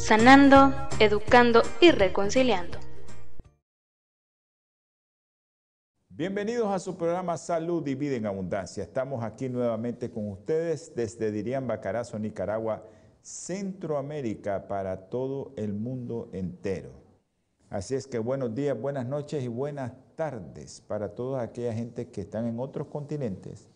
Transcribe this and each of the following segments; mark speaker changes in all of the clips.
Speaker 1: sanando, educando y reconciliando.
Speaker 2: Bienvenidos a su programa Salud y Vida en Abundancia. Estamos aquí nuevamente con ustedes desde Dirián Bacarazo, Nicaragua, Centroamérica, para todo el mundo entero. Así es que buenos días, buenas noches y buenas tardes para toda aquella gente que están en otros continentes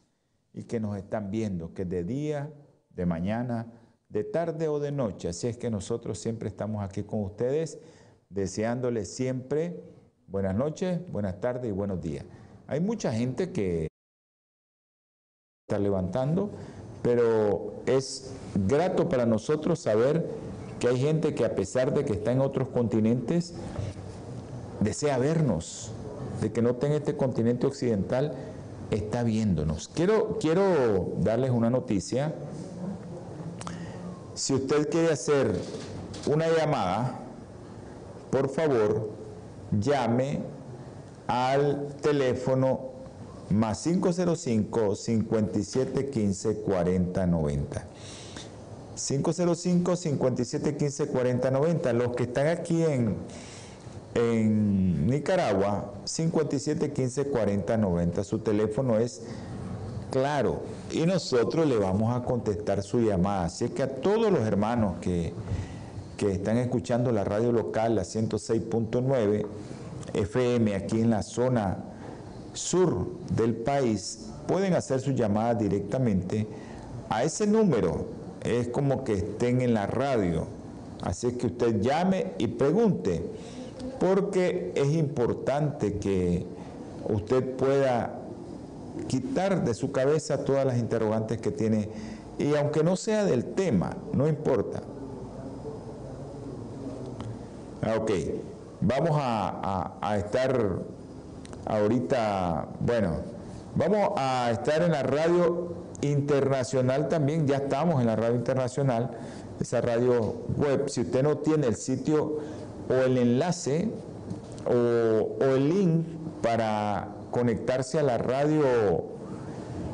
Speaker 2: y que nos están viendo, que de día, de mañana, de tarde o de noche. Así es que nosotros siempre estamos aquí con ustedes, deseándoles siempre buenas noches, buenas tardes y buenos días. Hay mucha gente que está levantando, pero es grato para nosotros saber que hay gente que a pesar de que está en otros continentes, desea vernos, de que no está en este continente occidental, está viéndonos. Quiero, quiero darles una noticia si usted quiere hacer una llamada, por favor, llame al teléfono más 505 5715 4090. 505 5715 4090. Los que están aquí en, en Nicaragua, 5715 4090. Su teléfono es claro y nosotros le vamos a contestar su llamada. Así que a todos los hermanos que, que están escuchando la radio local, la 106.9 FM aquí en la zona sur del país, pueden hacer su llamada directamente a ese número. Es como que estén en la radio. Así que usted llame y pregunte, porque es importante que usted pueda quitar de su cabeza todas las interrogantes que tiene. Y aunque no sea del tema, no importa. Ah, ok, vamos a, estar ahorita, bueno, vamos a estar en la radio internacional también, ya estamos en la radio internacional, esa radio web, si usted no tiene el sitio o el enlace o, o el link para conectarse a la radio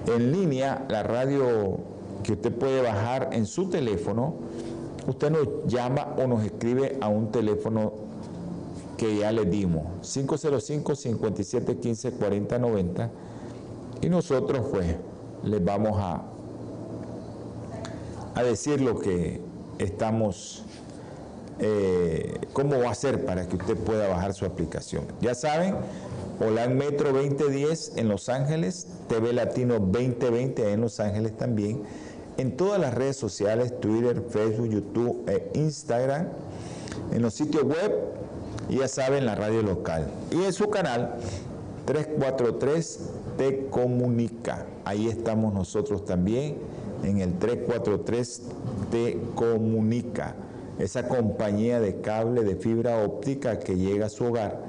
Speaker 2: en línea, la radio que usted puede bajar en su teléfono, usted nos llama o nos escribe a un teléfono que ya le dimos, 505 57 15 40 90 y nosotros pues les vamos a, a decir lo que estamos, eh, cómo va a ser para que usted pueda bajar su aplicación. Ya saben, Holan Metro 2010 en Los Ángeles, TV Latino 2020 en Los Ángeles también, en todas las redes sociales, Twitter, Facebook, YouTube e Instagram, en los sitios web y ya saben, la radio local. Y en su canal 343 Te Comunica. Ahí estamos nosotros también, en el 343 Te Comunica, esa compañía de cable de fibra óptica que llega a su hogar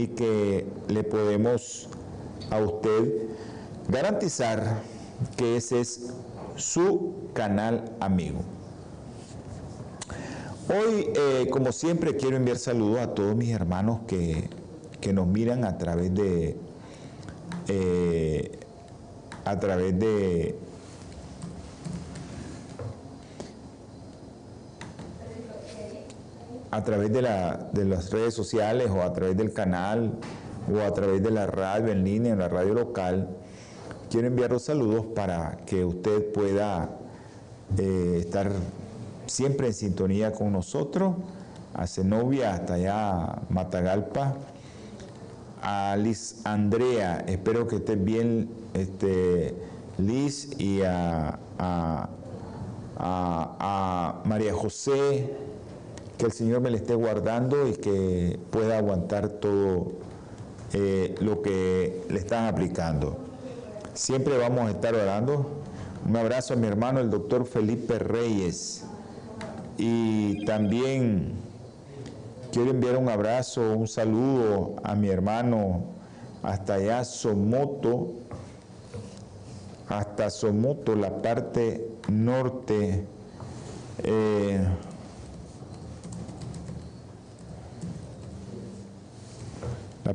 Speaker 2: y que le podemos a usted garantizar que ese es su canal amigo. Hoy, eh, como siempre, quiero enviar saludos a todos mis hermanos que, nos miran a través de eh, a través de a través de, las redes sociales o a través del canal o a través de la radio en línea, en la radio local, quiero enviar los saludos para que usted pueda eh, estar siempre en sintonía con nosotros, a Zenobia hasta allá Matagalpa, a Liz Andrea, espero que esté bien este, Liz y a, a María José, que el Señor me le esté guardando y que pueda aguantar todo eh, lo que le están aplicando. Siempre vamos a estar orando. Un abrazo a mi hermano, el doctor Felipe Reyes, Y también quiero enviar un abrazo, un saludo a mi hermano hasta allá, Somoto, hasta Somoto, la parte norte. Eh,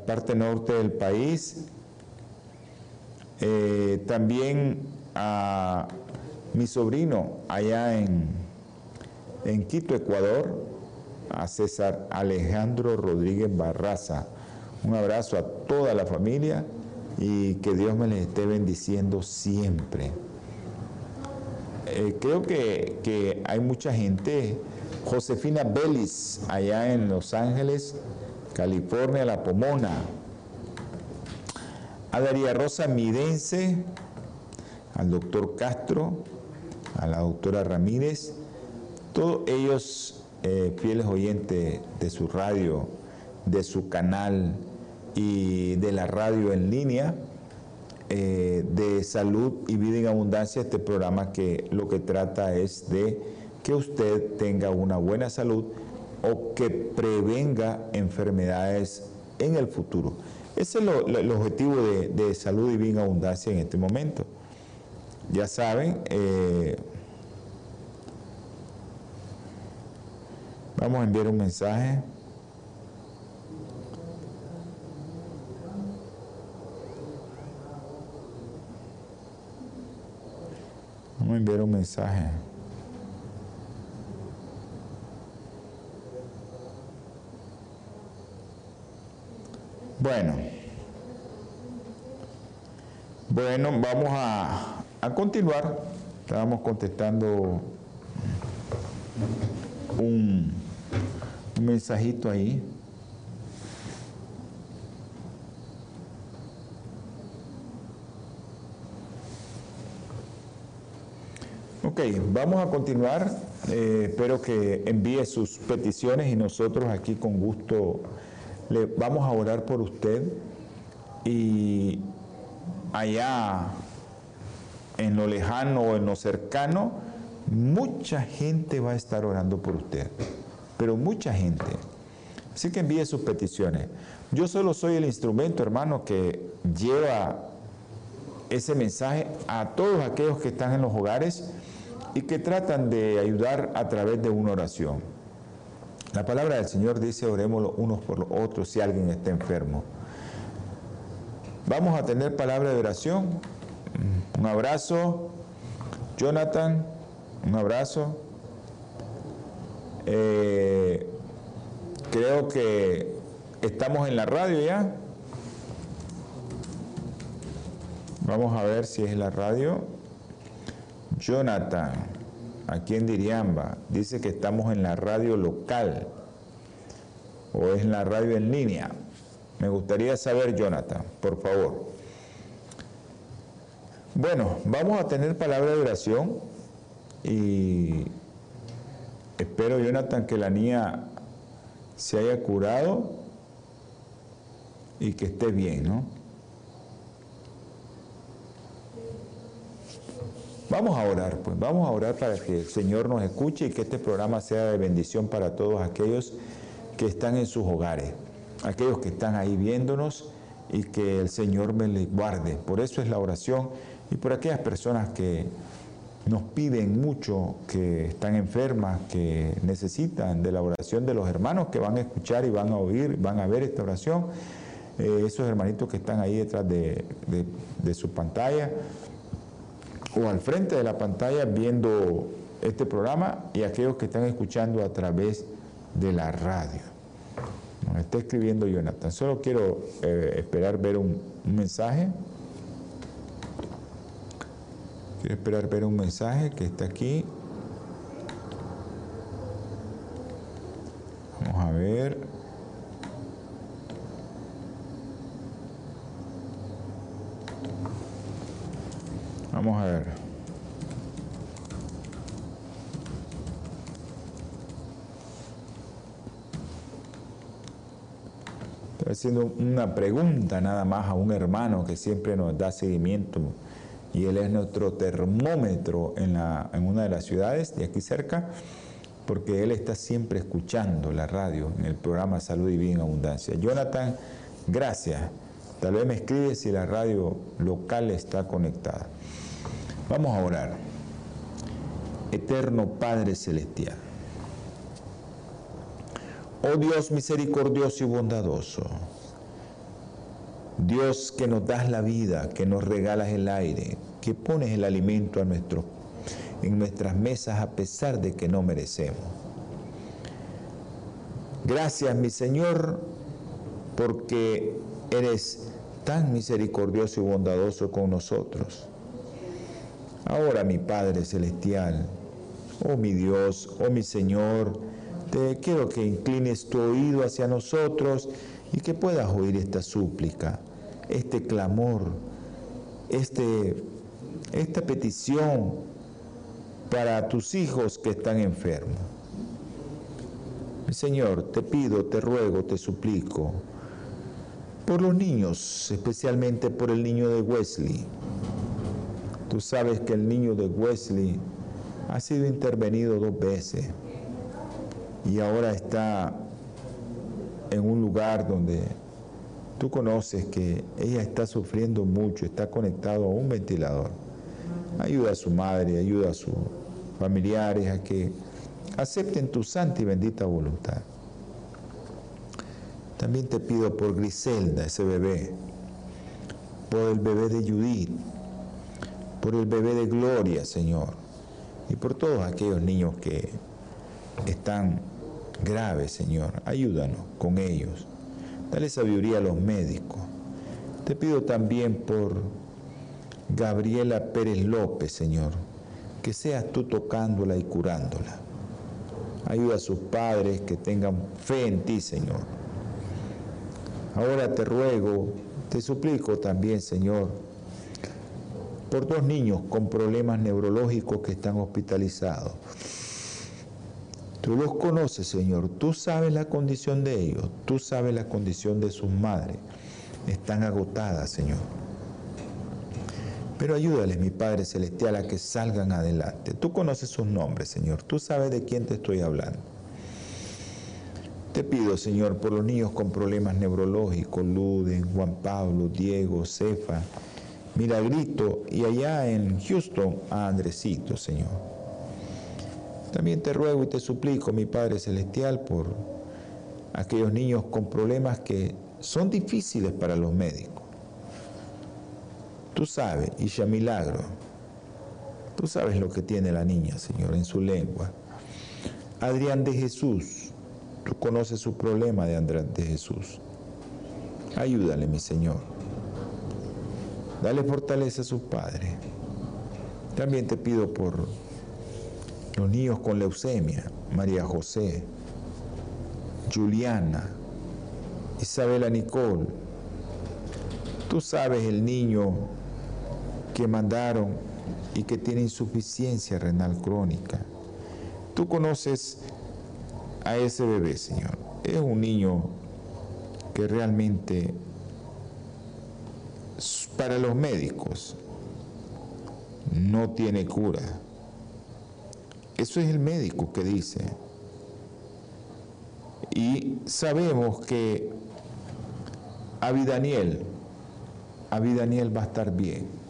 Speaker 2: parte norte del país. Eh, también a mi sobrino allá en, en Quito, Ecuador, a César Alejandro Rodríguez Barraza. Un abrazo a toda la familia y que Dios me les esté bendiciendo siempre. Eh, creo que, que, hay mucha gente, Josefina Bellis, allá en Los Ángeles, California, La Pomona, a Daría Rosa Midense, al doctor Castro, a la doctora Ramírez, todos ellos eh, fieles oyentes de su radio, de su canal y de la radio en línea, eh, de salud y vida en abundancia, este programa que lo que trata es de que usted tenga una buena salud o que prevenga enfermedades en el futuro. Ese es el objetivo de, salud y vida en abundancia en este momento. Ya saben, eh, vamos a enviar un mensaje. Vamos a enviar un mensaje. Bueno. Bueno, vamos a, continuar. Estábamos contestando un, un mensajito ahí. Ok, vamos a continuar. Eh, espero que envíe sus peticiones y nosotros aquí con gusto le vamos a orar por usted y allá en lo lejano o en lo cercano, mucha gente va a estar orando por usted, pero mucha gente. Así que envíe sus peticiones. Yo solo soy el instrumento, hermano, que lleva ese mensaje a todos aquellos que están en los hogares y que tratan de ayudar a través de una oración. La palabra del Señor dice, oremos unos por los otros si alguien está enfermo. Vamos a tener palabra de oración. Un abrazo. Jonathan, un abrazo. Eh, creo que estamos en la radio ya. Vamos a ver si es la radio. Jonathan aquí en Diriamba, dice que estamos en la radio local o es en la radio en línea. Me gustaría saber, Jonathan, por favor. Bueno, vamos a tener palabra de oración y espero, Jonathan, que la niña se haya curado y que esté bien, ¿no? Vamos a orar, pues vamos a orar para que el Señor nos escuche y que este programa sea de bendición para todos aquellos que están en sus hogares, aquellos que están ahí viéndonos y que el Señor me les guarde. Por eso es la oración y por aquellas personas que nos piden mucho, que están enfermas, que necesitan de la oración de los hermanos que van a escuchar y van a oír, van a ver esta oración. Eh, esos hermanitos que están ahí detrás de, de su pantalla, o al frente de la pantalla viendo este programa y aquellos que están escuchando a través de la radio. Nos está escribiendo Jonathan. Solo quiero eh, esperar ver un, un mensaje. Quiero esperar ver un mensaje que está aquí. Vamos a ver. Vamos a ver. Estoy haciendo una pregunta nada más a un hermano que siempre nos da seguimiento y él es nuestro termómetro en, una de las ciudades de aquí cerca porque él está siempre escuchando la radio en el programa Salud y Vida en Abundancia. Jonathan, gracias. Tal vez me escribe si la radio local está conectada. Vamos a orar. Eterno Padre Celestial. Oh Dios misericordioso y bondadoso. Dios que nos das la vida, que nos regalas el aire, que pones el alimento a nuestros en nuestras mesas a pesar de que no merecemos. Gracias, mi Señor, porque eres tan misericordioso y bondadoso con nosotros. Ahora, mi Padre Celestial, oh mi Dios, oh mi Señor, te quiero que inclines tu oído hacia nosotros y que puedas oír esta súplica, este clamor, este, esta petición para tus hijos que están enfermos. Señor, te pido, te ruego, te suplico, por los niños, especialmente por el niño de Wesley. Tú sabes que el niño de Wesley ha sido intervenido dos veces y ahora está en un lugar donde tú conoces que ella está sufriendo mucho, está conectado a un ventilador. Ayuda a su madre, ayuda a sus familiares a que acepten tu santa y bendita voluntad. También te pido por Griselda, ese bebé, por el bebé de Judith, por el bebé de Gloria, Señor, y por todos aquellos niños que están graves, Señor. Ayúdanos con ellos. Dale sabiduría a los médicos. Te pido también por Gabriela Pérez López, Señor, que seas tú tocándola y curándola. Ayuda a sus padres que tengan fe en ti, Señor. Ahora te ruego, te suplico también, Señor, por dos niños con problemas neurológicos que están hospitalizados. Tú los conoces, Señor. Tú sabes la condición de ellos. Tú sabes la condición de sus madres. Están agotadas, Señor. Pero ayúdales, mi Padre Celestial, a que salgan adelante. Tú conoces sus nombres, Señor. Tú sabes de quién te estoy hablando. Te pido, Señor, por los niños con problemas neurológicos, Luden, Juan Pablo, Diego, Cefa, Miragrito y allá en Houston a Andresito, Señor. También te ruego y te suplico, mi Padre Celestial, por aquellos niños con problemas que son difíciles para los médicos. Tú sabes, Isha Milagro, tú sabes lo que tiene la niña, Señor, en su lengua. Adrián de Jesús, tú conoces su problema de Adrián de Jesús. Ayúdale, mi Señor. Dale fortaleza a su padre. También te pido por los niños con leucemia, María José, Juliana, Isabela Nicole. Tú sabes el niño que mandaron y que tiene insuficiencia renal crónica. Tú conoces a ese bebé, Señor. Es un niño que realmente para los médicos no tiene cura. Eso es el médico que dice. Y sabemos que Abidaniel, Abidaniel va a estar bien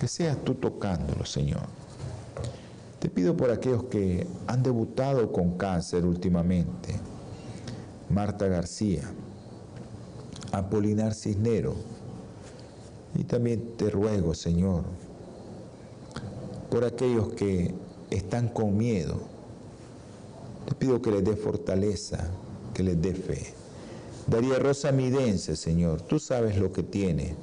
Speaker 2: que seas tú tocándolo, Señor. Te pido por aquellos que han debutado con cáncer últimamente. Marta García, Apolinar Cisnero. Y también te ruego, Señor, por aquellos que están con miedo. Te pido que les dé fortaleza, que les dé fe. Daría Rosa Midense, Señor, tú sabes lo que tiene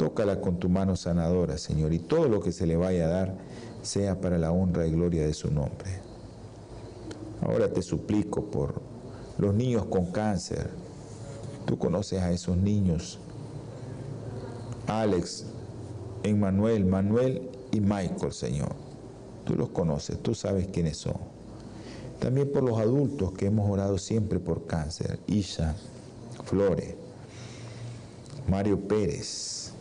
Speaker 2: Tócala con tu mano sanadora, Señor, y todo lo que se le vaya a dar sea para la honra y gloria de su nombre. Ahora te suplico por los niños con cáncer. Tú conoces a esos niños. Alex, Emmanuel, Manuel y Michael, Señor. Tú los conoces, tú sabes quiénes son. También por los adultos que hemos orado siempre por cáncer. Isha, Flores, Mario Pérez,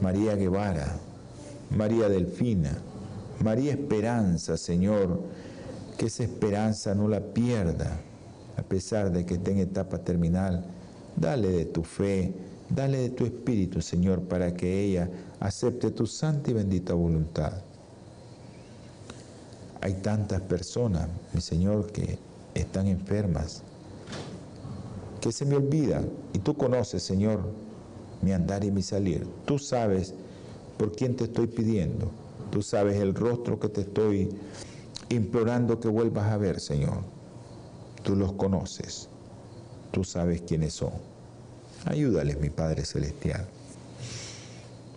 Speaker 2: María Guevara, María Delfina, María Esperanza, Señor, que esa esperanza no la pierda, a pesar de que esté en etapa terminal. Dale de tu fe, dale de tu espíritu, Señor, para que ella acepte tu santa y bendita voluntad. Hay tantas personas, mi Señor, que están enfermas, que se me olvidan. Y tú conoces, Señor, mi andar y mi salir. Tú sabes por quién te estoy pidiendo. Tú sabes el rostro que te estoy implorando que vuelvas a ver, Señor. Tú los conoces. Tú sabes quiénes son. Ayúdales, mi Padre Celestial.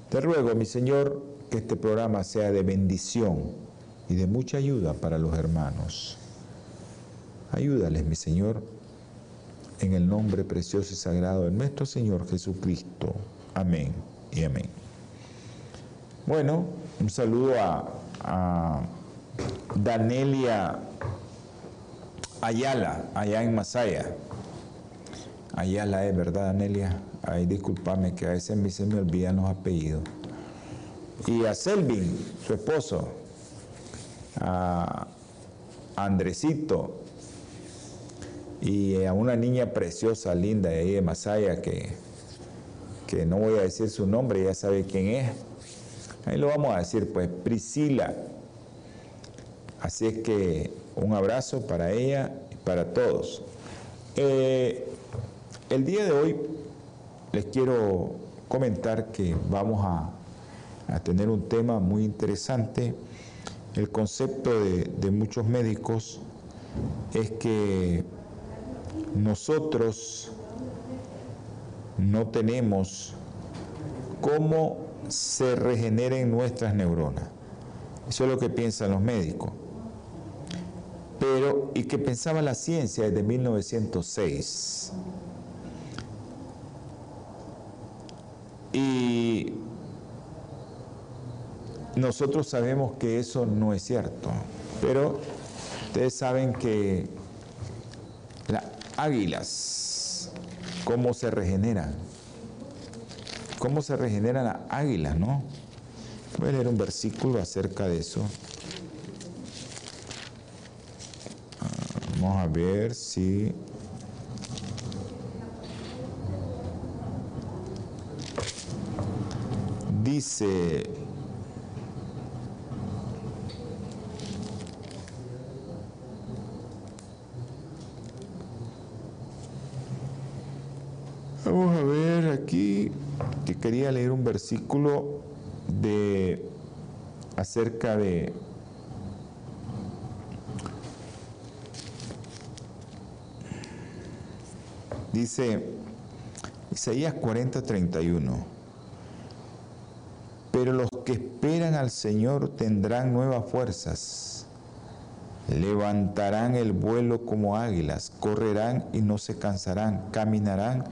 Speaker 2: Te ruego, mi Señor, que este programa sea de bendición y de mucha ayuda para los hermanos. Ayúdales, mi Señor, en el nombre precioso y sagrado de nuestro Señor Jesucristo. Amén y amén. Bueno, un saludo a, Danelia Ayala, allá en Masaya. Ayala es, ¿verdad, Danelia? Ay, discúlpame que a veces a mí se me olvidan los apellidos. Y a Selvin, su esposo, a Andresito, y a una niña preciosa, linda de ahí de Masaya, que, que no voy a decir su nombre, ya sabe quién es. Ahí lo vamos a decir, pues Priscila. Así es que un abrazo para ella y para todos. Eh, el día de hoy les quiero comentar que vamos a, tener un tema muy interesante. El concepto de muchos médicos es que nosotros no tenemos cómo se regeneren nuestras neuronas. Eso es lo que piensan los médicos. Pero, ¿y que pensaba la ciencia desde 1906? Y nosotros sabemos que eso no es cierto, pero ustedes saben que las águilas, cómo se regeneran, cómo se regeneran las águilas, ¿no? Voy a leer un versículo acerca de eso. Ah, vamos a ver si... Dice Vamos a ver aquí que quería leer un versículo de acerca de dice Isaías 40, 31. Pero los que esperan al Señor tendrán nuevas fuerzas, levantarán el vuelo como águilas, correrán y no se cansarán, caminarán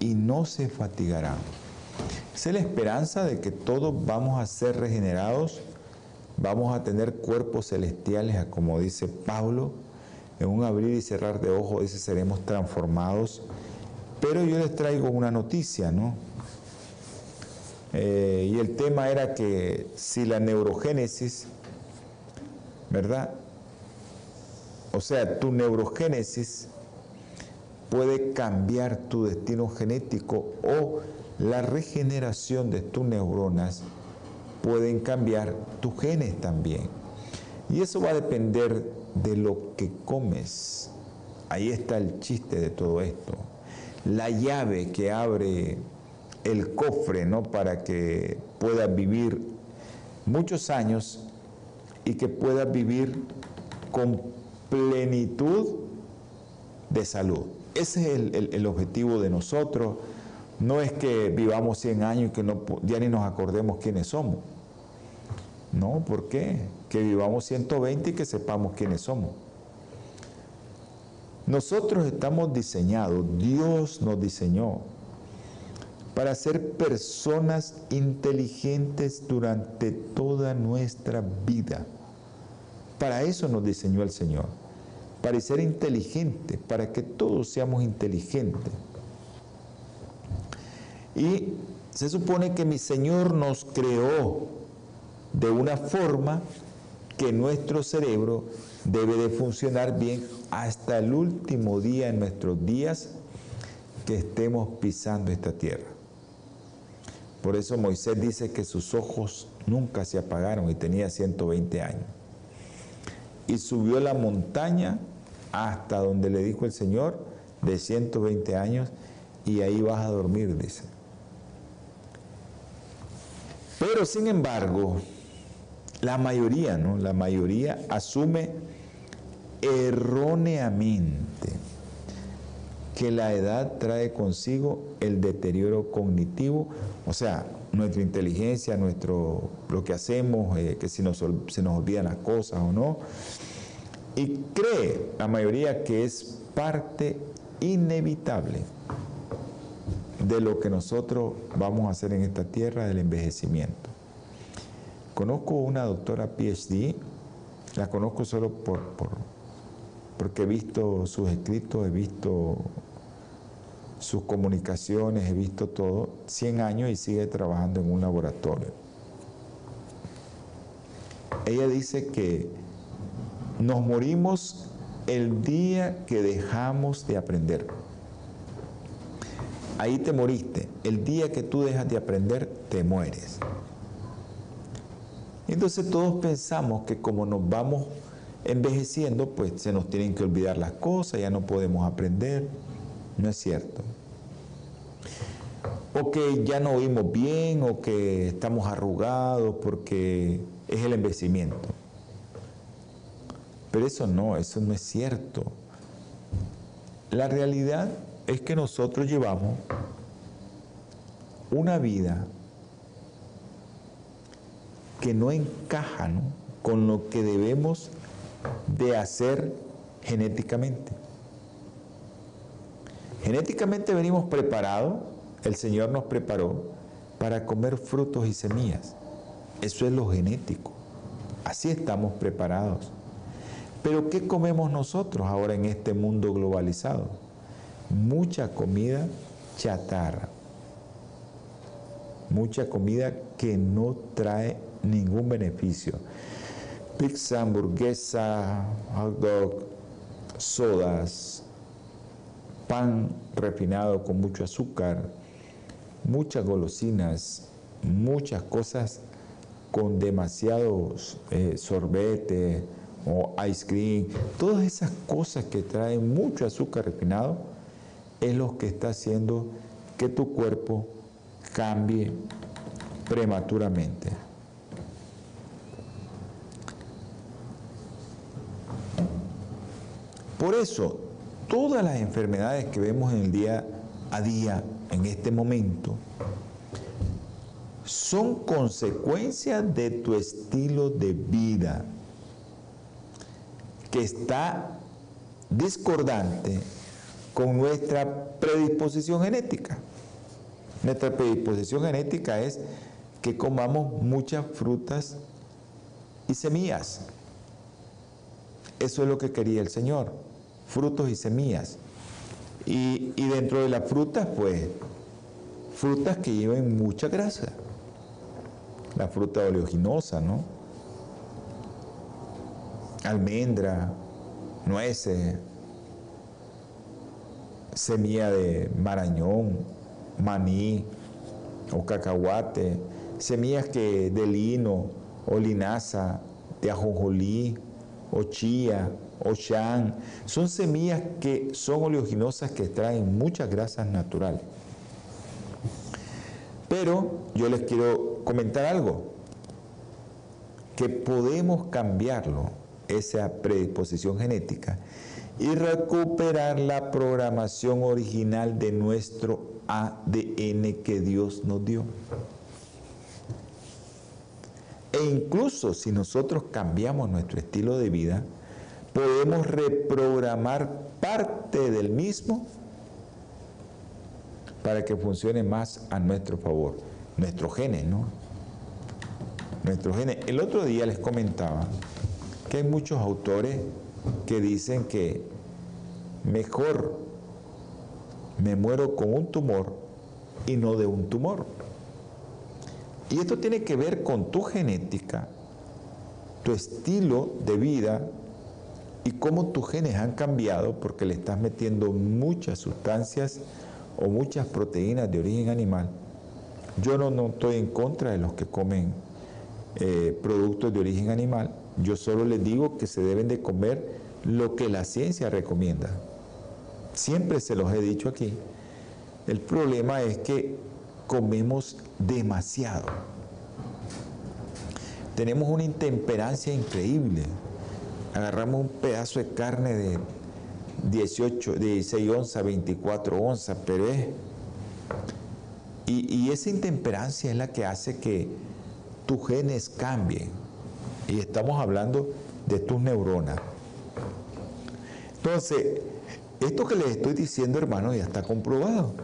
Speaker 2: y no se fatigarán. Es la esperanza de que todos vamos a ser regenerados, vamos a tener cuerpos celestiales, como dice Pablo, en un abrir y cerrar de ojos, dice, seremos transformados. Pero yo les traigo una noticia, ¿no? Eh, y el tema era que si la neurogénesis, ¿verdad? O sea, tu neurogénesis puede cambiar tu destino genético o la regeneración de tus neuronas pueden cambiar tus genes también. Y eso va a depender de lo que comes. Ahí está el chiste de todo esto. La llave que abre el cofre, ¿no? Para que puedas vivir muchos años y que puedas vivir con plenitud de salud. Ese es el, objetivo de nosotros. No es que vivamos 100 años y que no, ya ni nos acordemos quiénes somos. No, ¿por qué? Que vivamos 120 y que sepamos quiénes somos. Nosotros estamos diseñados, Dios nos diseñó para ser personas inteligentes durante toda nuestra vida. Para eso nos diseñó el Señor para ser inteligente, para que todos seamos inteligentes. Y se supone que mi Señor nos creó de una forma que nuestro cerebro debe de funcionar bien hasta el último día en nuestros días que estemos pisando esta tierra. Por eso Moisés dice que sus ojos nunca se apagaron y tenía 120 años. Y subió la montaña hasta donde le dijo el Señor de 120 años y ahí vas a dormir, dice. Pero sin embargo, la mayoría, ¿no? La mayoría asume erróneamente que la edad trae consigo el deterioro cognitivo, o sea, nuestra inteligencia, nuestro, lo que hacemos, eh, que si nos, se nos olvidan las cosas o no, y cree la mayoría que es parte inevitable de lo que nosotros vamos a hacer en esta tierra del envejecimiento. Conozco una doctora PhD, la conozco solo por, porque he visto sus escritos, he visto sus comunicaciones, he visto todo, 100 años y sigue trabajando en un laboratorio. Ella dice que nos morimos el día que dejamos de aprender. Ahí te moriste. El día que tú dejas de aprender, te mueres. Entonces todos pensamos que como nos vamos envejeciendo, pues se nos tienen que olvidar las cosas, ya no podemos aprender. No es cierto. O que ya no oímos bien, o que estamos arrugados porque es el envejecimiento. Pero eso no, eso no es cierto. La realidad es que nosotros llevamos una vida que no encaja con lo que debemos de hacer genéticamente. Genéticamente venimos preparados, el Señor nos preparó para comer frutos y semillas. Eso es lo genético. Así estamos preparados. Pero ¿qué comemos nosotros ahora en este mundo globalizado? Mucha comida chatarra. Mucha comida que no trae ningún beneficio. Pizza, hamburguesa, hot dog, sodas, pan refinado con mucho azúcar, muchas golosinas, muchas cosas con demasiados eh, sorbetes, o ice cream, todas esas cosas que traen mucho azúcar refinado, es lo que está haciendo que tu cuerpo cambie prematuramente. Por eso, todas las enfermedades que vemos en el día a día, en este momento, son consecuencias de tu estilo de vida que está discordante con nuestra predisposición genética. Nuestra predisposición genética es que comamos muchas frutas y semillas. Eso es lo que quería el Señor, frutos y semillas. Y, y dentro de las frutas, pues, frutas que lleven mucha grasa. La fruta oleoginosa, ¿no? almendra, nueces, semilla de marañón, maní o cacahuate, semillas que de lino o linaza, de ajonjolí o chía o chan, son semillas que son oleaginosas que traen muchas grasas naturales. Pero yo les quiero comentar algo, que podemos cambiarlo esa predisposición genética y recuperar la programación original de nuestro ADN que Dios nos dio. E incluso si nosotros cambiamos nuestro estilo de vida, podemos reprogramar parte del mismo para que funcione más a nuestro favor. Nuestros genes, ¿no? Nuestros genes. El otro día les comentaba que hay muchos autores que dicen que mejor me muero con un tumor y no de un tumor. Y esto tiene que ver con tu genética tu estilo de vida y cómo tus genes han cambiado porque le estás metiendo muchas sustancias o muchas proteínas de origen animal. Yo no, no estoy en contra de los que comen eh, productos de origen animal. Yo solo les digo que se deben de comer lo que la ciencia recomienda. Siempre se los he dicho aquí. El problema es que comemos demasiado. Tenemos una intemperancia increíble. Agarramos un pedazo de carne de 18, 16 onzas, 24 onzas, pero es... Y, y esa intemperancia es la que hace que tus genes cambien. Y estamos hablando de tus neuronas. Entonces, esto que les estoy diciendo, hermano, ya está comprobado.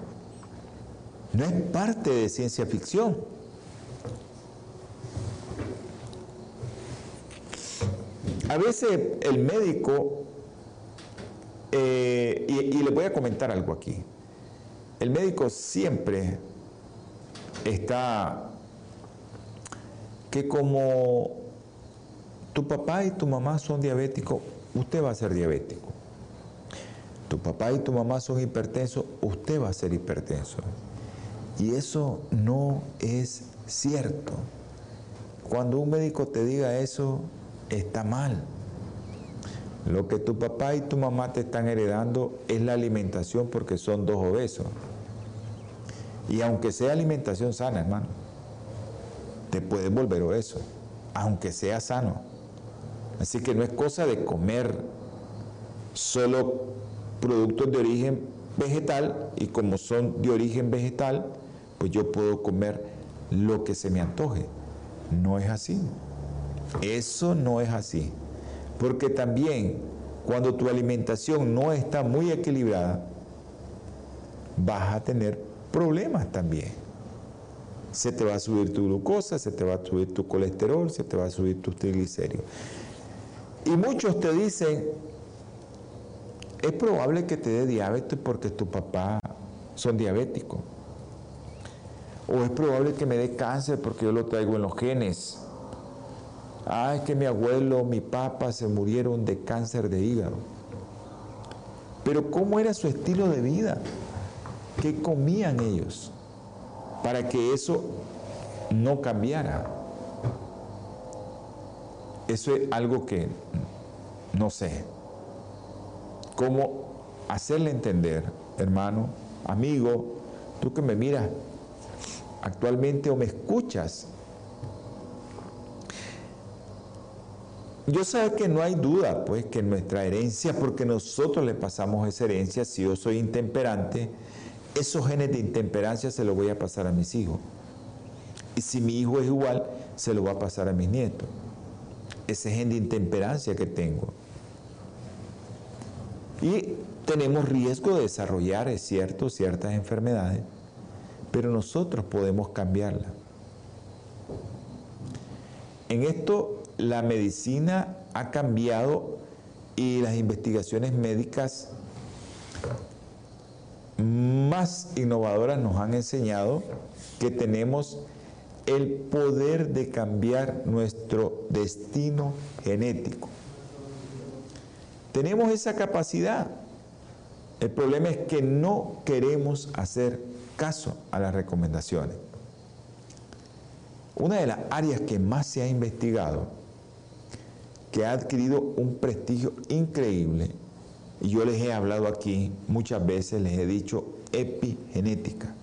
Speaker 2: No es parte de ciencia ficción. A veces el médico, eh, y, y le voy a comentar algo aquí, el médico siempre está que como tu papá y tu mamá son diabéticos, usted va a ser diabético. Tu papá y tu mamá son hipertensos, usted va a ser hipertenso. Y eso no es cierto. Cuando un médico te diga eso, está mal. Lo que tu papá y tu mamá te están heredando es la alimentación porque son dos obesos. Y aunque sea alimentación sana, hermano, te puedes volver obeso, aunque sea sano. Así que no es cosa de comer solo productos de origen vegetal y como son de origen vegetal, pues yo puedo comer lo que se me antoje. No es así. Eso no es así. Porque también cuando tu alimentación no está muy equilibrada, vas a tener problemas también. Se te va a subir tu glucosa, se te va a subir tu colesterol, se te va a subir tus triglicéridos. Y muchos te dicen, es probable que te dé diabetes porque tu papá son diabéticos. O es probable que me dé cáncer porque yo lo traigo en los genes. Ah, es que mi abuelo, mi papá se murieron de cáncer de hígado. Pero ¿cómo era su estilo de vida? ¿Qué comían ellos para que eso no cambiara? Eso es algo que no sé. ¿Cómo hacerle entender, hermano, amigo, tú que me miras actualmente o me escuchas? Yo sé que no hay duda, pues, que nuestra herencia, porque nosotros le pasamos esa herencia, si yo soy intemperante, esos genes de intemperancia se los voy a pasar a mis hijos. Y si mi hijo es igual, se lo va a pasar a mis nietos. Ese gen de intemperancia que tengo. Y tenemos riesgo de desarrollar, es cierto, ciertas enfermedades, pero nosotros podemos cambiarla. En esto la medicina ha cambiado y las investigaciones médicas más innovadoras nos han enseñado que tenemos el poder de cambiar nuestro destino genético. Tenemos esa capacidad. El problema es que no queremos hacer caso a las recomendaciones. Una de las áreas que más se ha investigado, que ha adquirido un prestigio increíble, y yo les he hablado aquí muchas veces, les he dicho epigenética.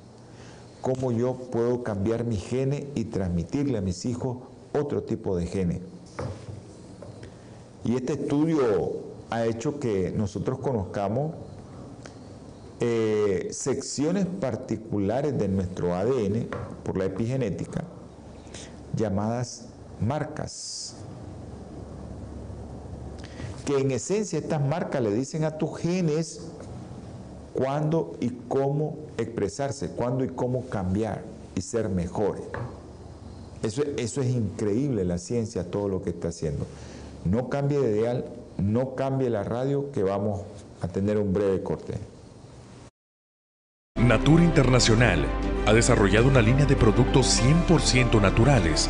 Speaker 2: Cómo yo puedo cambiar mi genes y transmitirle a mis hijos otro tipo de genes. Y este estudio ha hecho que nosotros conozcamos eh, secciones particulares de nuestro ADN por la epigenética llamadas marcas. Que en esencia estas marcas le dicen a tus genes cuándo y cómo expresarse, cuándo y cómo cambiar y ser mejores. Eso, eso es increíble la ciencia, todo lo que está haciendo. No cambie de ideal, no cambie la radio que vamos a tener un breve corte.
Speaker 3: Natura Internacional ha desarrollado una línea de productos 100% naturales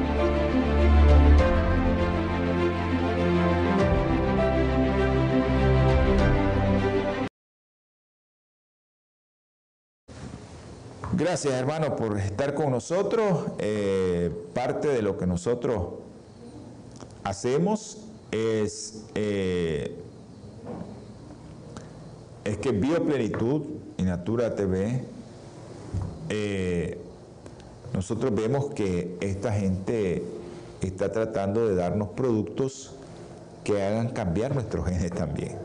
Speaker 2: Gracias hermano por estar con nosotros. Eh, parte de lo que nosotros hacemos es, eh, es que Bioplenitud y Natura TV, eh, nosotros vemos que esta gente está tratando de darnos productos que hagan cambiar nuestros genes también.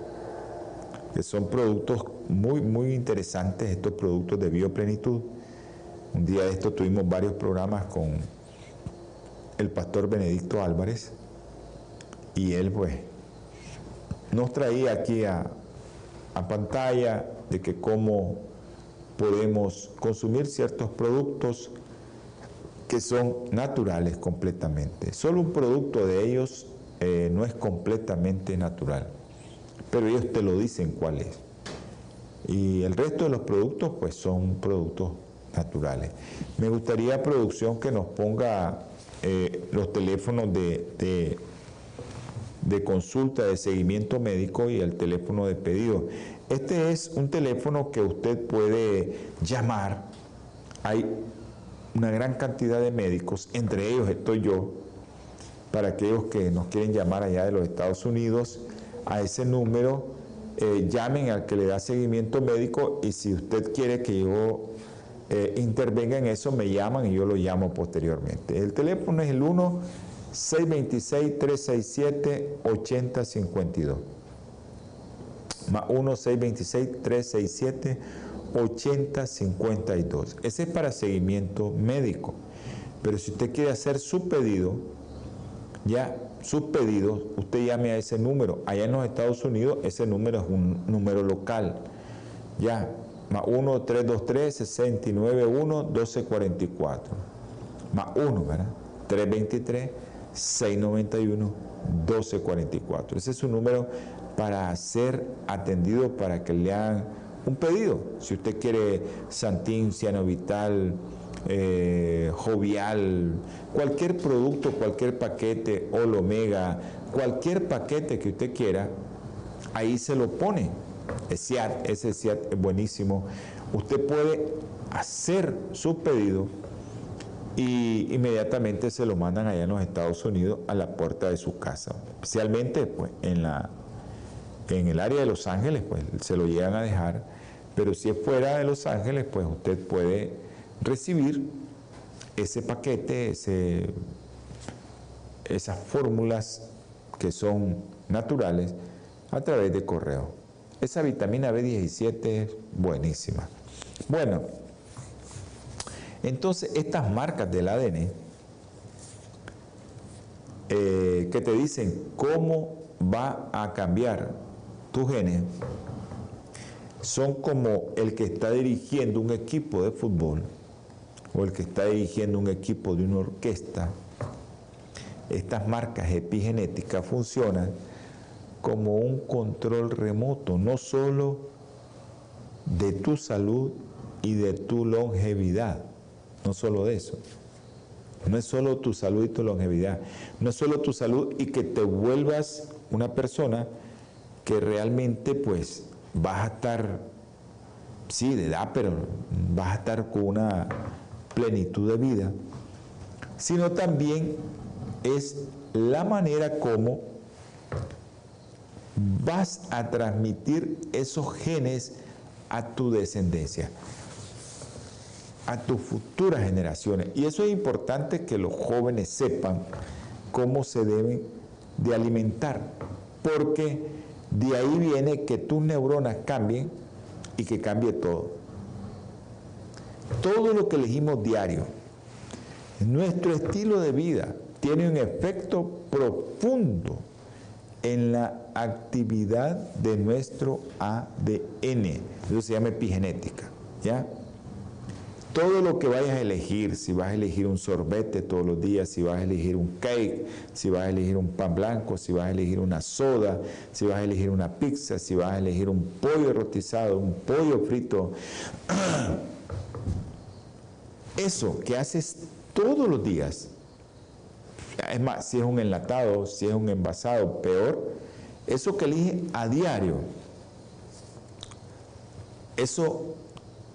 Speaker 2: Son productos muy, muy interesantes, estos productos de bioplenitud un día de esto tuvimos varios programas con el pastor Benedicto Álvarez y él pues nos traía aquí a, pantalla de que cómo podemos consumir ciertos productos que son naturales completamente. Solo un producto de ellos eh, no es completamente natural, pero ellos te lo dicen cuál es. Y el resto de los productos pues son productos naturales. Me gustaría, producción, que nos ponga eh, los teléfonos de, de, consulta, de seguimiento médico y el teléfono de pedido. Este es un teléfono que usted puede llamar. Hay una gran cantidad de médicos, entre ellos estoy yo, para aquellos que nos quieren llamar allá de los Estados Unidos, a ese número, eh, llamen al que le da seguimiento médico y si usted quiere que yo eh, intervenga en eso, me llaman y yo lo llamo posteriormente. El teléfono es el 1-626-367-8052. Más 1-626-367-8052. Ese es para seguimiento médico. Pero si usted quiere hacer su pedido, ya su pedido, usted llame a ese número. Allá en los Estados Unidos ese número es un número local. Ya, más 1 323 691 1244 más 1, ¿verdad? 323 691 1244. Ese es su número para ser atendido para que le hagan un pedido. Si usted quiere Santín, Ciano Vital, eh, Jovial, cualquier producto, cualquier paquete, Ol Omega, cualquier paquete que usted quiera, ahí se lo pone SIAT, ese SIAT es buenísimo. Usted puede hacer su pedido y inmediatamente se lo mandan allá en los Estados Unidos a la puerta de su casa. Especialmente pues, en, la, en el área de Los Ángeles, pues se lo llegan a dejar. Pero si es fuera de Los Ángeles, pues usted puede recibir ese paquete, ese, esas fórmulas que son naturales a través de correo. Esa vitamina B17 es buenísima. Bueno, entonces estas marcas del ADN eh, que te dicen cómo va a cambiar tu genes son como el que está dirigiendo un equipo de fútbol o el que está dirigiendo un equipo de una orquesta. Estas marcas epigenéticas funcionan como un control remoto, no solo de tu salud y de tu longevidad, no solo de eso. No es solo tu salud y tu longevidad, no es solo tu salud y que te vuelvas una persona que realmente pues vas a estar, sí, de edad, pero vas a estar con una plenitud de vida, sino también es la manera como vas a transmitir esos genes a tu descendencia, a tus futuras generaciones. Y eso es importante que los jóvenes sepan cómo se deben de alimentar, porque de ahí viene que tus neuronas cambien y que cambie todo. Todo lo que elegimos diario, nuestro estilo de vida, tiene un efecto profundo en la actividad de nuestro ADN. Eso se llama epigenética. ¿ya? Todo lo que vayas a elegir, si vas a elegir un sorbete todos los días, si vas a elegir un cake, si vas a elegir un pan blanco, si vas a elegir una soda, si vas a elegir una pizza, si vas a elegir un pollo rotizado, un pollo frito, eso que haces todos los días, es más, si es un enlatado, si es un envasado, peor, eso que eliges a diario, eso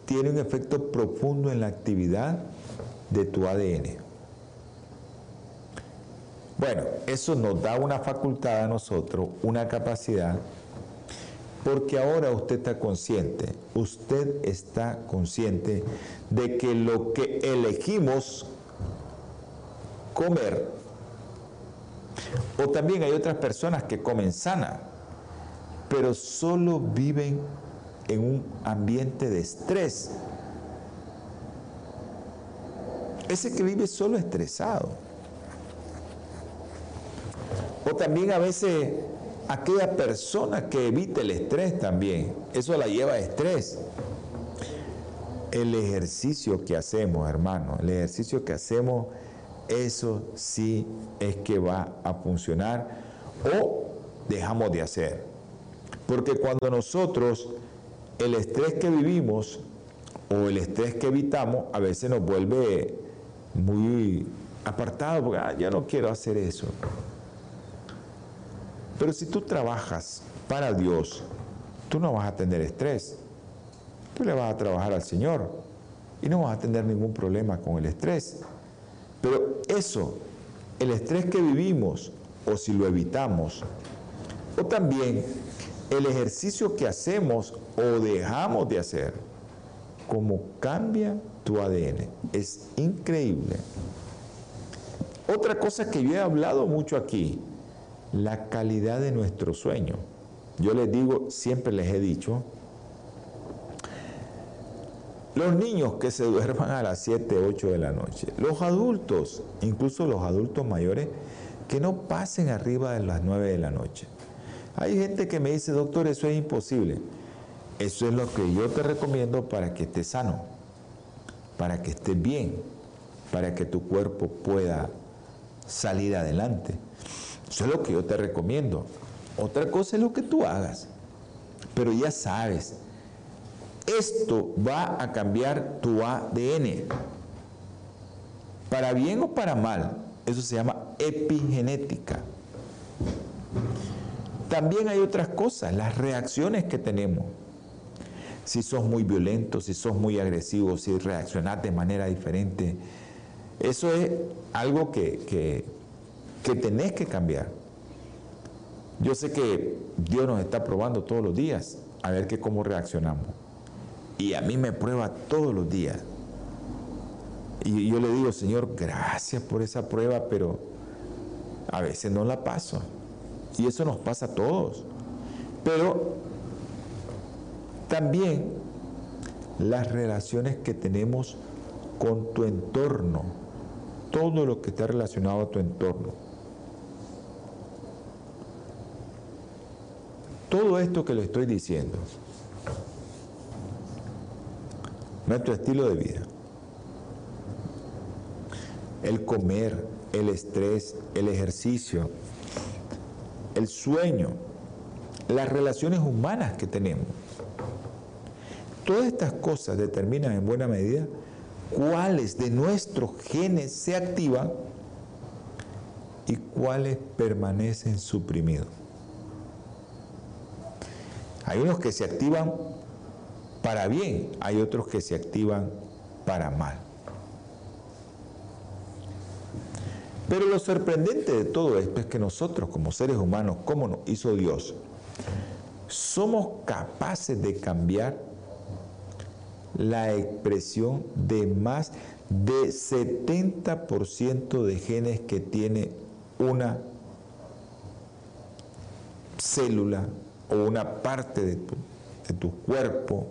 Speaker 2: tiene un efecto profundo en la actividad de tu ADN. Bueno, eso nos da una facultad a nosotros, una capacidad, porque ahora usted está consciente, usted está consciente de que lo que elegimos comer, o también hay otras personas que comen sana, pero solo viven en un ambiente de estrés. Ese que vive solo estresado. O también a veces aquella persona que evita el estrés también. Eso la lleva a estrés. El ejercicio que hacemos, hermano, el ejercicio que hacemos, eso sí es que va a funcionar o dejamos de hacer. Porque cuando nosotros el estrés que vivimos o el estrés que evitamos a veces nos vuelve muy apartado, porque ah, yo no quiero hacer eso. Pero si tú trabajas para Dios, tú no vas a tener estrés. Tú le vas a trabajar al Señor y no vas a tener ningún problema con el estrés. Pero eso, el estrés que vivimos, o si lo evitamos, o también el ejercicio que hacemos o dejamos de hacer, cómo cambia tu ADN. Es increíble. Otra cosa que yo he hablado mucho aquí, la calidad de nuestro sueño. Yo les digo, siempre les he dicho, los niños que se duerman a las 7, 8 de la noche, los adultos, incluso los adultos mayores, que no pasen arriba de las 9 de la noche. Hay gente que me dice, doctor, eso es imposible. Eso es lo que yo te recomiendo para que estés sano, para que estés bien, para que tu cuerpo pueda salir adelante. Eso es lo que yo te recomiendo. Otra cosa es lo que tú hagas. Pero ya sabes, esto va a cambiar tu ADN. Para bien o para mal, eso se llama epigenética. También hay otras cosas, las reacciones que tenemos. Si sos muy violento, si sos muy agresivo, si reaccionás de manera diferente. Eso es algo que, que, tenés que cambiar. Yo sé que Dios nos está probando todos los días a ver que cómo reaccionamos. Y a mí me prueba todos los días. Y yo le digo, Señor, gracias por esa prueba, pero a veces no la paso. Y eso nos pasa a todos. Pero también las relaciones que tenemos con tu entorno, todo lo que está relacionado a tu entorno. Todo esto que le estoy diciendo, nuestro estilo de vida, el comer, el estrés, el ejercicio, el sueño, las relaciones humanas que tenemos. Todas estas cosas determinan en buena medida cuáles de nuestros genes se activan y cuáles permanecen suprimidos. Hay unos que se activan para bien, hay otros que se activan para mal. Pero lo sorprendente de todo esto es que nosotros como seres humanos, como nos hizo Dios, somos capaces de cambiar la expresión de más de 70% de genes que tiene una célula o una parte de tu, de tu cuerpo.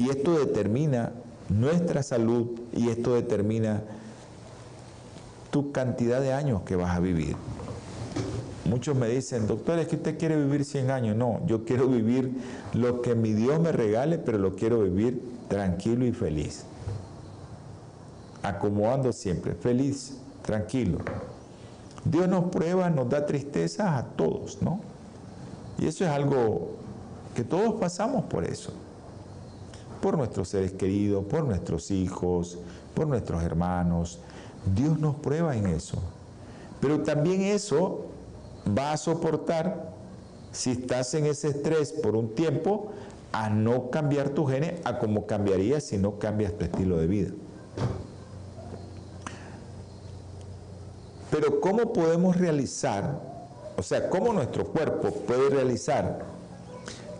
Speaker 2: Y esto determina nuestra salud y esto determina tu cantidad de años que vas a vivir. Muchos me dicen, doctor, es que usted quiere vivir 100 años. No, yo quiero vivir lo que mi Dios me regale, pero lo quiero vivir tranquilo y feliz. Acomodando siempre, feliz, tranquilo. Dios nos prueba, nos da tristeza a todos, ¿no? Y eso es algo que todos pasamos por eso. Por nuestros seres queridos, por nuestros hijos, por nuestros hermanos. Dios nos prueba en eso. Pero también eso va a soportar, si estás en ese estrés por un tiempo, a no cambiar tu genes a como cambiaría si no cambias tu estilo de vida. Pero ¿cómo podemos realizar, o sea, cómo nuestro cuerpo puede realizar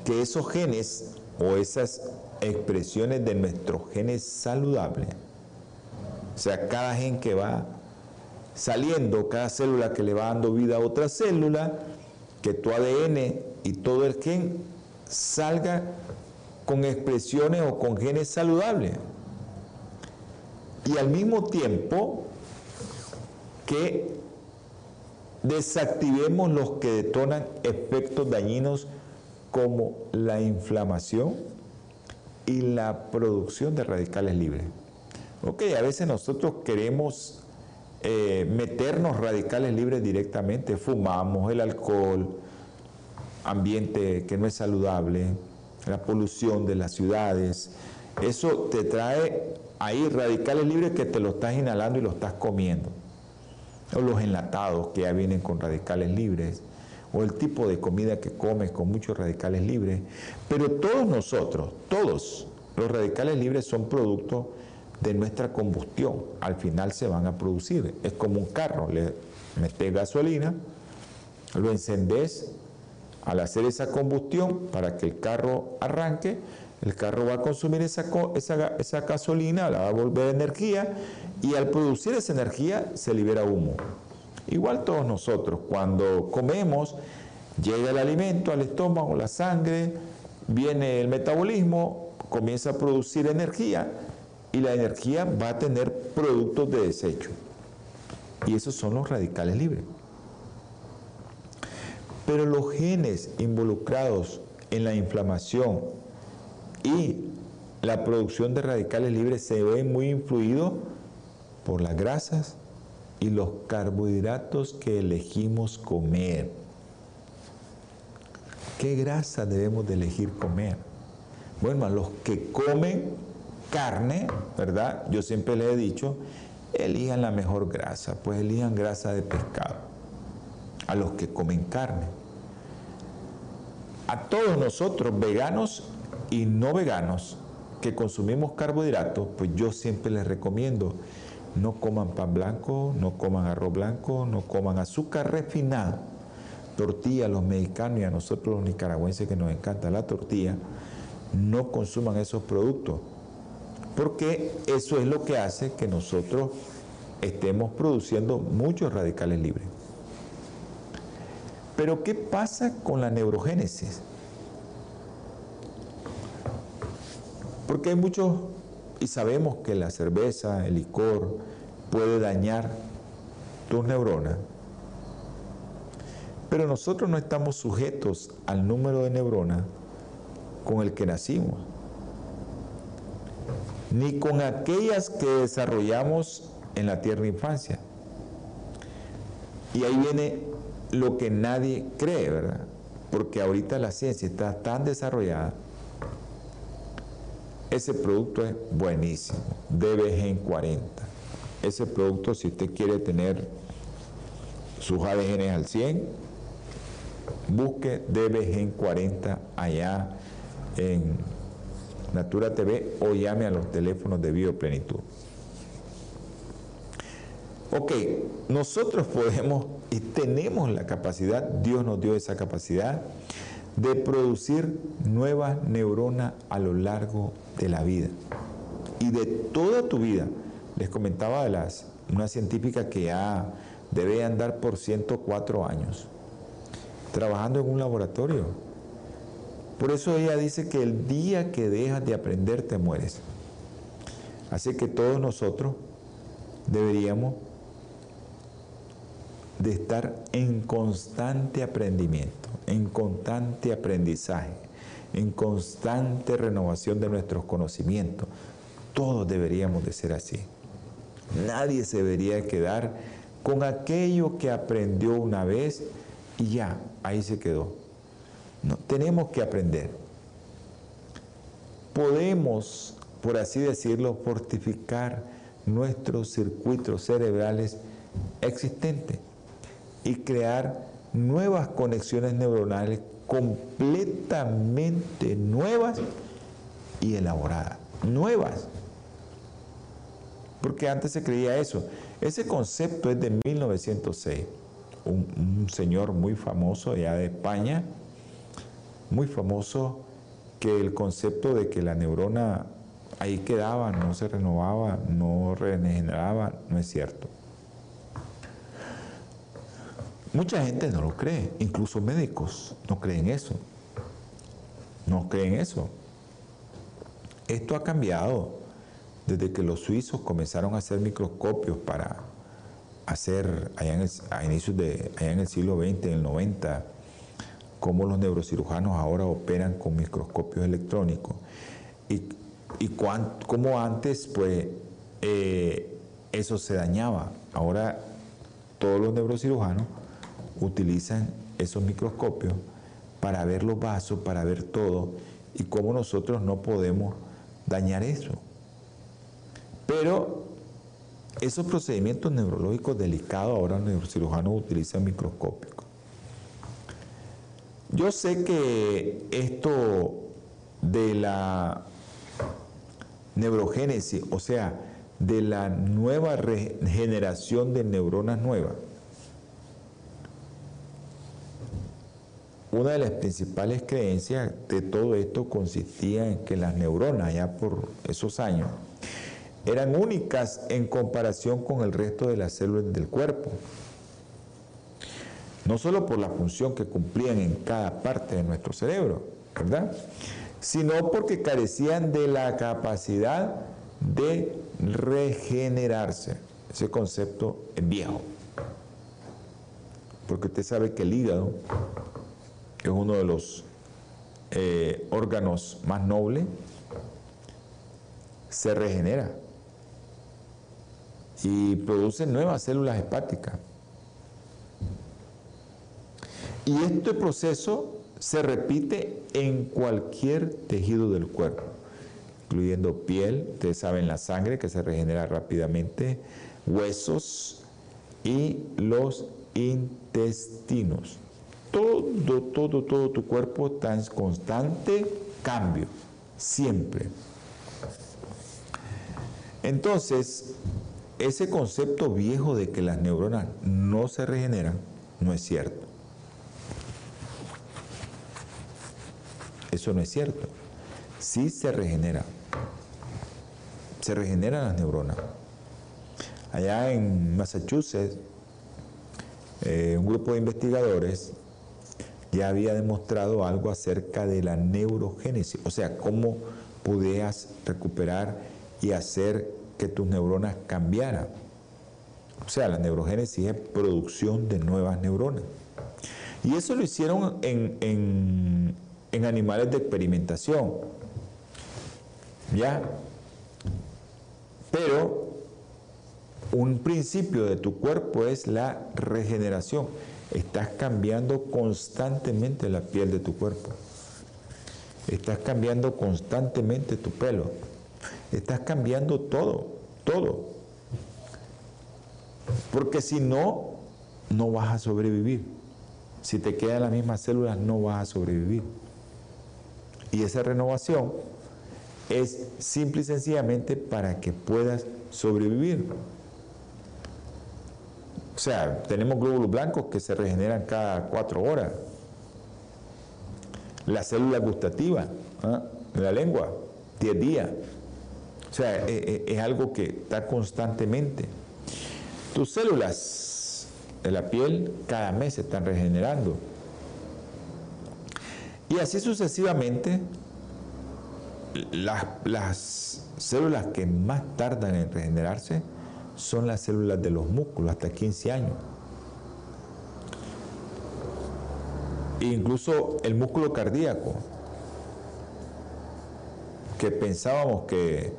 Speaker 2: que esos genes o esas expresiones de nuestros genes saludables, o sea, cada gen que va saliendo, cada célula que le va dando vida a otra célula, que tu ADN y todo el gen salga con expresiones o con genes saludables. Y al mismo tiempo que desactivemos los que detonan efectos dañinos como la inflamación y la producción de radicales libres. Ok, a veces nosotros queremos eh, meternos radicales libres directamente, fumamos el alcohol, ambiente que no es saludable, la polución de las ciudades, eso te trae ahí radicales libres que te lo estás inhalando y lo estás comiendo. O los enlatados que ya vienen con radicales libres, o el tipo de comida que comes con muchos radicales libres. Pero todos nosotros, todos los radicales libres son producto de nuestra combustión. Al final se van a producir. Es como un carro, le metes gasolina, lo encendés, al hacer esa combustión para que el carro arranque, el carro va a consumir esa, esa, gasolina, la va a volver energía y al producir esa energía se libera humo. Igual todos nosotros, cuando comemos, llega el alimento al estómago, la sangre, viene el metabolismo, comienza a producir energía y la energía va a tener productos de desecho. Y esos son los radicales libres. Pero los genes involucrados en la inflamación, y la producción de radicales libres se ve muy influido por las grasas y los carbohidratos que elegimos comer. ¿Qué grasa debemos de elegir comer? Bueno, a los que comen carne, ¿verdad? Yo siempre les he dicho, elijan la mejor grasa, pues elijan grasa de pescado. A los que comen carne. A todos nosotros, veganos, y no veganos que consumimos carbohidratos, pues yo siempre les recomiendo no coman pan blanco, no coman arroz blanco, no coman azúcar refinado, tortilla, los mexicanos y a nosotros los nicaragüenses que nos encanta la tortilla, no consuman esos productos, porque eso es lo que hace que nosotros estemos produciendo muchos radicales libres. Pero ¿qué pasa con la neurogénesis? Porque hay muchos, y sabemos que la cerveza, el licor, puede dañar tus neuronas. Pero nosotros no estamos sujetos al número de neuronas con el que nacimos, ni con aquellas que desarrollamos en la tierna infancia. Y ahí viene lo que nadie cree, ¿verdad? Porque ahorita la ciencia está tan desarrollada ese producto es buenísimo, DBG 40. Ese producto, si usted quiere tener sus ADN al 100, busque DBG 40 allá en Natura TV o llame a los teléfonos de Bioplenitud. Ok, nosotros podemos y tenemos la capacidad, Dios nos dio esa capacidad de producir nuevas neuronas a lo largo de la vida y de toda tu vida. Les comentaba de las, una científica que ya debe andar por 104 años trabajando en un laboratorio. Por eso ella dice que el día que dejas de aprender te mueres. Así que todos nosotros deberíamos de estar en constante aprendimiento, en constante aprendizaje, en constante renovación de nuestros conocimientos. Todos deberíamos de ser así. Nadie se debería quedar con aquello que aprendió una vez y ya, ahí se quedó. No, tenemos que aprender. Podemos, por así decirlo, fortificar nuestros circuitos cerebrales existentes y crear nuevas conexiones neuronales completamente nuevas y elaboradas. Nuevas. Porque antes se creía eso. Ese concepto es de 1906. Un, señor muy famoso ya de España, muy famoso, que el concepto de que la neurona ahí quedaba, no se renovaba, no regeneraba, no es cierto. Mucha gente no lo cree, incluso médicos no creen eso. No creen eso. Esto ha cambiado desde que los suizos comenzaron a hacer microscopios para hacer allá en el, a inicios de allá en el siglo XX, en el 90, cómo los neurocirujanos ahora operan con microscopios electrónicos y, y cómo antes pues eh, eso se dañaba. Ahora todos los neurocirujanos utilizan esos microscopios para ver los vasos, para ver todo, y cómo nosotros no podemos dañar eso. Pero esos procedimientos neurológicos delicados ahora los neurocirujanos utilizan microscópicos. Yo sé que esto de la neurogénesis, o sea, de la nueva regeneración de neuronas nuevas, Una de las principales creencias de todo esto consistía en que las neuronas, ya por esos años, eran únicas en comparación con el resto de las células del cuerpo. No solo por la función que cumplían en cada parte de nuestro cerebro, ¿verdad? Sino porque carecían de la capacidad de regenerarse. Ese concepto es viejo. Porque usted sabe que el hígado que es uno de los eh, órganos más nobles, se regenera y produce nuevas células hepáticas. Y este proceso se repite en cualquier tejido del cuerpo, incluyendo piel, ustedes saben la sangre que se regenera rápidamente, huesos y los intestinos todo, todo, todo tu cuerpo está en constante cambio, siempre. Entonces, ese concepto viejo de que las neuronas no se regeneran no es cierto. Eso no es cierto. Sí se regenera. Se regeneran las neuronas. Allá en Massachusetts, eh, un grupo de investigadores ya había demostrado algo acerca de la neurogénesis, o sea, cómo podías recuperar y hacer que tus neuronas cambiaran. O sea, la neurogénesis es producción de nuevas neuronas. Y eso lo hicieron en, en animales de experimentación. ¿Ya? Pero un principio de tu cuerpo es la regeneración. Estás cambiando constantemente la piel de tu cuerpo. Estás cambiando constantemente tu pelo. Estás cambiando todo, todo. Porque si no, no vas a sobrevivir. Si te quedan las mismas células, no vas a sobrevivir. Y esa renovación es simple y sencillamente para que puedas sobrevivir. O sea, tenemos glóbulos blancos que se regeneran cada cuatro horas. La célula gustativa ¿ah? la lengua, 10 días. O sea, es, e, es, algo que está constantemente. Tus células de la piel cada mes se están regenerando. Y así sucesivamente, las células que más tardan en regenerarse son las células de los músculos hasta 15 años. incluso el músculo cardíaco, que pensábamos que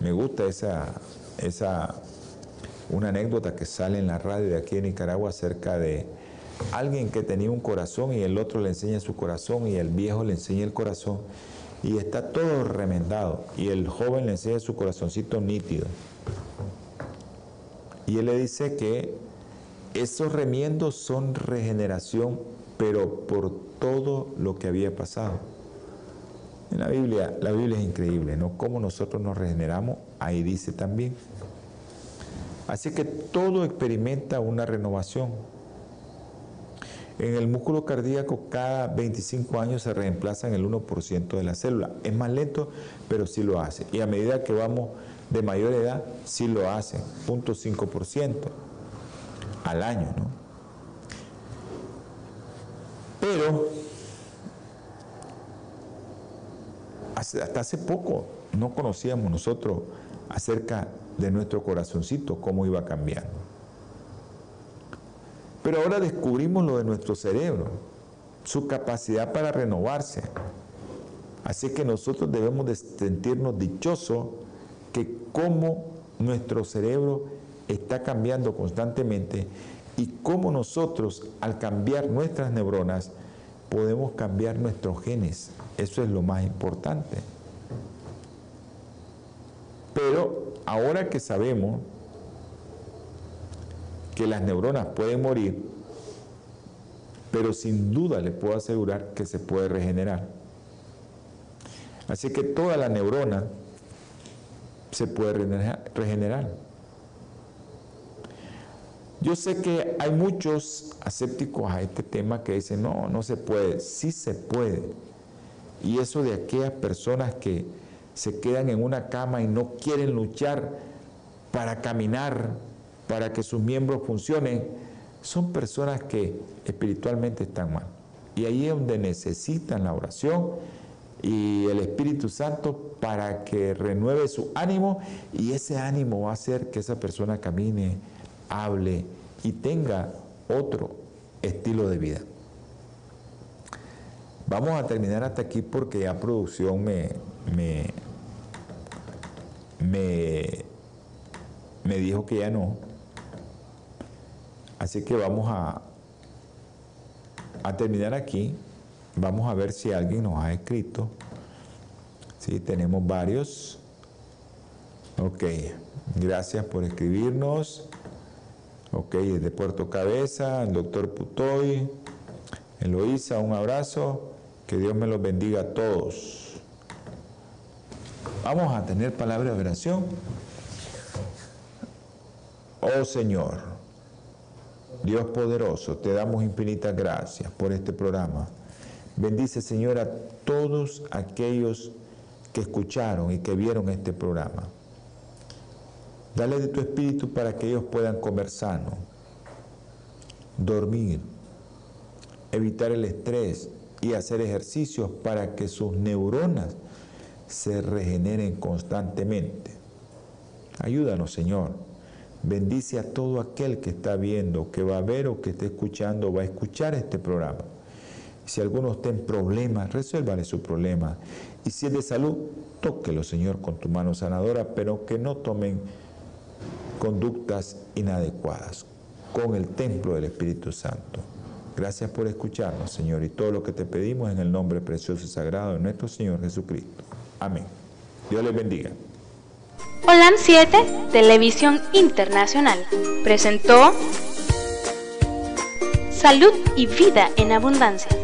Speaker 2: me gusta esa, esa una anécdota que sale en la radio de aquí en Nicaragua acerca de alguien que tenía un corazón y el otro le enseña su corazón y el viejo le enseña el corazón y está todo remendado y el joven le enseña su corazoncito nítido. Y él le dice que esos remiendos son regeneración, pero por todo lo que había pasado. En la Biblia, la Biblia es increíble, ¿no? Cómo nosotros nos regeneramos, ahí dice también. Así que todo experimenta una renovación. En el músculo cardíaco cada 25 años se reemplaza en el 1% de la célula. Es más lento, pero sí lo hace. Y a medida que vamos de mayor edad, sí lo hace, 0.5% al año. ¿no? Pero hasta hace poco no conocíamos nosotros acerca de nuestro corazoncito, cómo iba cambiando. Pero ahora descubrimos lo de nuestro cerebro, su capacidad para renovarse. Así que nosotros debemos de sentirnos dichosos que cómo nuestro cerebro está cambiando constantemente y cómo nosotros al cambiar nuestras neuronas podemos cambiar nuestros genes. Eso es lo más importante. Pero ahora que sabemos que las neuronas pueden morir, pero sin duda le puedo asegurar que se puede regenerar. Así que toda la neurona se puede regenerar. Yo sé que hay muchos asépticos a este tema que dicen, no, no se puede, sí se puede. Y eso de aquellas personas que se quedan en una cama y no quieren luchar para caminar, para que sus miembros funcionen, son personas que espiritualmente están mal. Y ahí es donde necesitan la oración y el Espíritu Santo para que renueve su ánimo y ese ánimo va a hacer que esa persona camine, hable y tenga otro estilo de vida. Vamos a terminar hasta aquí porque ya producción me, me, me, me dijo que ya no. Así que vamos a, a terminar aquí. Vamos a ver si alguien nos ha escrito. Sí, tenemos varios. Ok, gracias por escribirnos. Ok, de Puerto Cabeza, el doctor Putoy, Eloísa, un abrazo. Que Dios me los bendiga a todos. Vamos a tener palabra de oración. Oh Señor, Dios poderoso, te damos infinitas gracias por este programa. Bendice, Señor, a todos aquellos que escucharon y que vieron este programa. Dale de tu espíritu para que ellos puedan comer sano, dormir, evitar el estrés y hacer ejercicios para que sus neuronas se regeneren constantemente. Ayúdanos, Señor. Bendice a todo aquel que está viendo, que va a ver o que esté escuchando, va a escuchar este programa. Si alguno está problemas, resuélvale su problema. Y si es de salud, tóquelo, Señor, con tu mano sanadora, pero que no tomen conductas inadecuadas con el templo del Espíritu Santo. Gracias por escucharnos, Señor, y todo lo que te pedimos en el nombre precioso y sagrado de nuestro Señor Jesucristo. Amén. Dios les bendiga.
Speaker 1: Holan 7, Televisión Internacional, presentó Salud y Vida en Abundancia.